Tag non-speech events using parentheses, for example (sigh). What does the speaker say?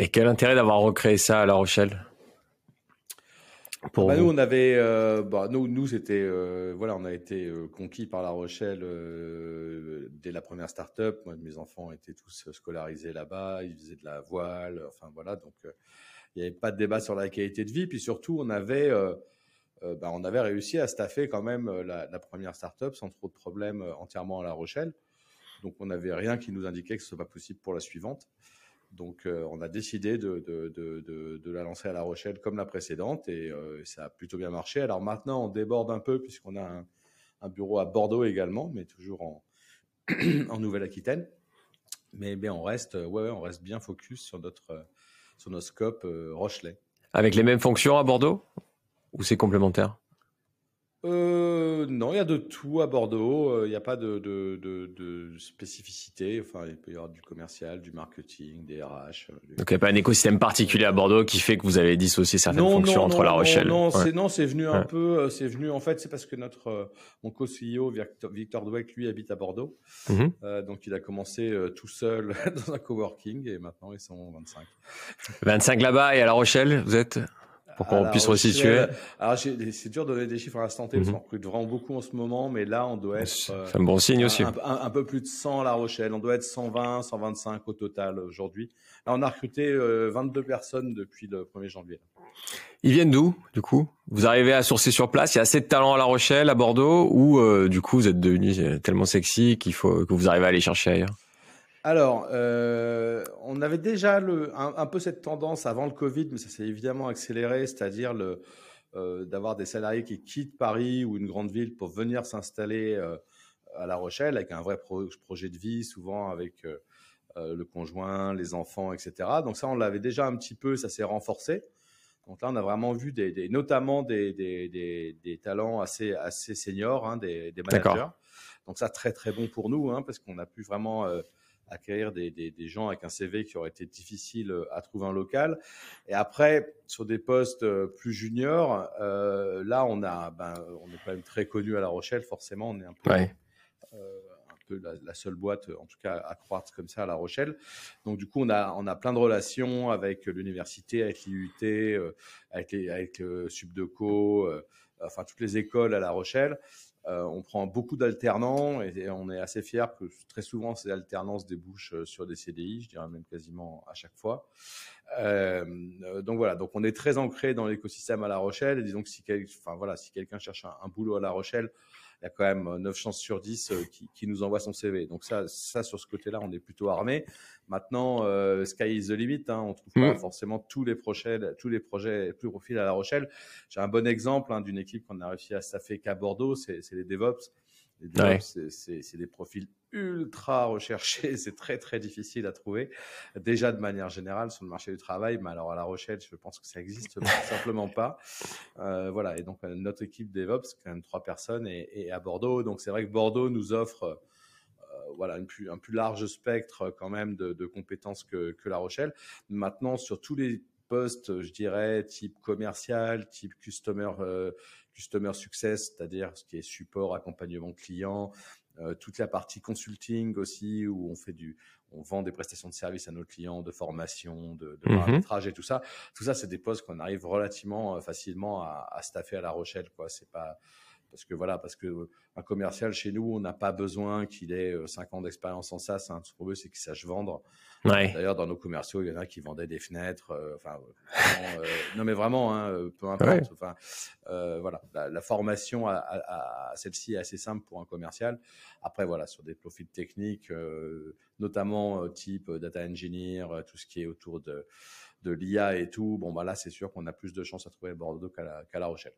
Et quel intérêt d'avoir recréé ça à La Rochelle? Pour bah, nous, on avait, euh, bah, nous, nous c'était, euh, voilà, on a été euh, conquis par La Rochelle dès la première start-up. Moi, mes enfants étaient tous scolarisés là-bas, ils faisaient de la voile, enfin voilà, donc il n'y avait pas de débat sur la qualité de vie. Puis surtout, on avait, bah, on avait réussi à staffer quand même la, la première start-up sans trop de problèmes entièrement à La Rochelle. Donc, on n'avait rien qui nous indiquait que ce soit pas possible pour la suivante. Donc, euh, on a décidé de, la lancer à La Rochelle comme la précédente et euh, ça a plutôt bien marché. Alors maintenant, on déborde un peu puisqu'on a un, bureau à Bordeaux également, mais toujours en, (clears throat) Nouvelle-Aquitaine. Mais on reste, ouais, on reste bien focus sur notre, sur nos scopes euh, Rochelet. Avec les mêmes fonctions à Bordeaux ou c'est complémentaire? Euh, non, il y a de tout à Bordeaux. Euh, il n'y a pas de, de, de, spécificité. Enfin, il peut y avoir du commercial, du marketing, des RH. Euh, Donc, il n'y a pas un écosystème particulier à Bordeaux qui fait que vous avez dissocié certaines fonctions entre La Rochelle. Non, c'est non, c'est venu un peu. C'est venu en fait, c'est parce que notre mon co-CEO Victor, Dweck, lui habite à Bordeaux. Mhm. donc, il a commencé tout seul (laughs) dans un coworking et maintenant ils sont 25. 25 là-bas et à La Rochelle, vous êtes? Pour qu'on puisse resituer Alors, c'est dur de donner des chiffres à l'instant T, parce mhm. qu'on recrute vraiment beaucoup en ce moment, mais là, on doit être. C'est un bon signe aussi. Un, peu plus de 100 à La Rochelle. On doit être 120, 125 au total aujourd'hui. Là, on a recruté 22 euh, personnes depuis le 1er janvier. Ils viennent d'où, du coup? Vous arrivez à sourcer sur place Il y a assez de talent à La Rochelle, à Bordeaux, ou euh, du coup, vous êtes devenu euh, tellement sexy qu'il faut que vous arrivez à aller chercher ailleurs? Alors, euh, on avait déjà le, un, peu cette tendance avant le Covid, mais ça s'est évidemment accéléré, c'est-à-dire le, euh, d'avoir des salariés qui quittent Paris ou une grande ville pour venir s'installer euh, à La Rochelle avec un vrai projet de vie, souvent avec le conjoint, les enfants, etc. Donc ça, on l'avait déjà un petit peu, ça s'est renforcé. Donc là, on a vraiment vu des, notamment des, des, des, talents assez, assez seniors, hein, des, managers. Donc ça, très très bon pour nous, hein, parce qu'on a pu vraiment acquérir des, des, des, gens avec un CV qui aurait été difficile euh, à trouver un local. Et après, sur des postes euh, plus juniors, euh, là, on a, ben, on est quand même très connu à La Rochelle. Forcément, on est un peu, euh, un peu la, seule boîte, en tout cas, à croître comme ça à La Rochelle. Donc, du coup, on a, on a plein de relations avec l'université, avec l'IUT, avec, les, avec Subdeco, enfin toutes les écoles à La Rochelle. Euh, on prend beaucoup d'alternants et, on est assez fiers que très souvent ces alternances débouchent euh, sur des CDI, je dirais même quasiment à chaque fois. Euh, donc voilà, donc on est très ancré dans l'écosystème à La Rochelle et disons que si, enfin, voilà, si quelqu'un cherche un, boulot à La Rochelle, il y a quand même 9 chances sur 10 qui, nous envoie son CV. Donc ça, ça sur ce côté-là, on est plutôt armé. Maintenant, euh, sky is the limit. Hein, on trouve pas mm. forcément tous les projets, tous les projets, plus profils à La Rochelle. J'ai un bon exemple hein, d'une équipe qu'on a réussi à staffer qu'à Bordeaux, c'est les DevOps. Les DevOps, c'est des profils ultra recherchés, (laughs) c'est très très difficile à trouver. Déjà de manière générale sur le marché du travail, mais alors à La Rochelle, je pense que ça existe (laughs) simplement pas. Euh, voilà, et donc notre équipe DevOps, quand même trois personnes, et, à Bordeaux. Donc c'est vrai que Bordeaux nous offre voilà, un plus large spectre quand même de, compétences que, La Rochelle. Maintenant, sur tous les postes, je dirais, type commercial, type customer, euh, customer success, c'est-à-dire ce qui est support, accompagnement client, euh, toute la partie consulting aussi, où on fait du, on vend des prestations de services à nos clients, de formation, de, de mmh et tout ça. Tout ça, c'est des postes qu'on arrive relativement euh, facilement à, à staffer à La Rochelle, quoi. C'est pas, parce que voilà, parce que euh, un commercial chez nous, on n'a pas besoin qu'il ait 5 euh, ans d'expérience en SaaS. Hein. Ce qu'on veut, c'est qu'il sache vendre. D'ailleurs, dans nos commerciaux, il y en a qui vendaient des fenêtres. Euh, enfin, (laughs) non, mais vraiment, hein, peu importe. Enfin, voilà, la, formation à, celle-ci est assez simple pour un commercial. Après, voilà, sur des profils techniques, notamment type data engineer, tout ce qui est autour de de l'IA et tout. Bon, bah là, c'est sûr qu'on a plus de chances à trouver Bordeaux qu'à la Rochelle.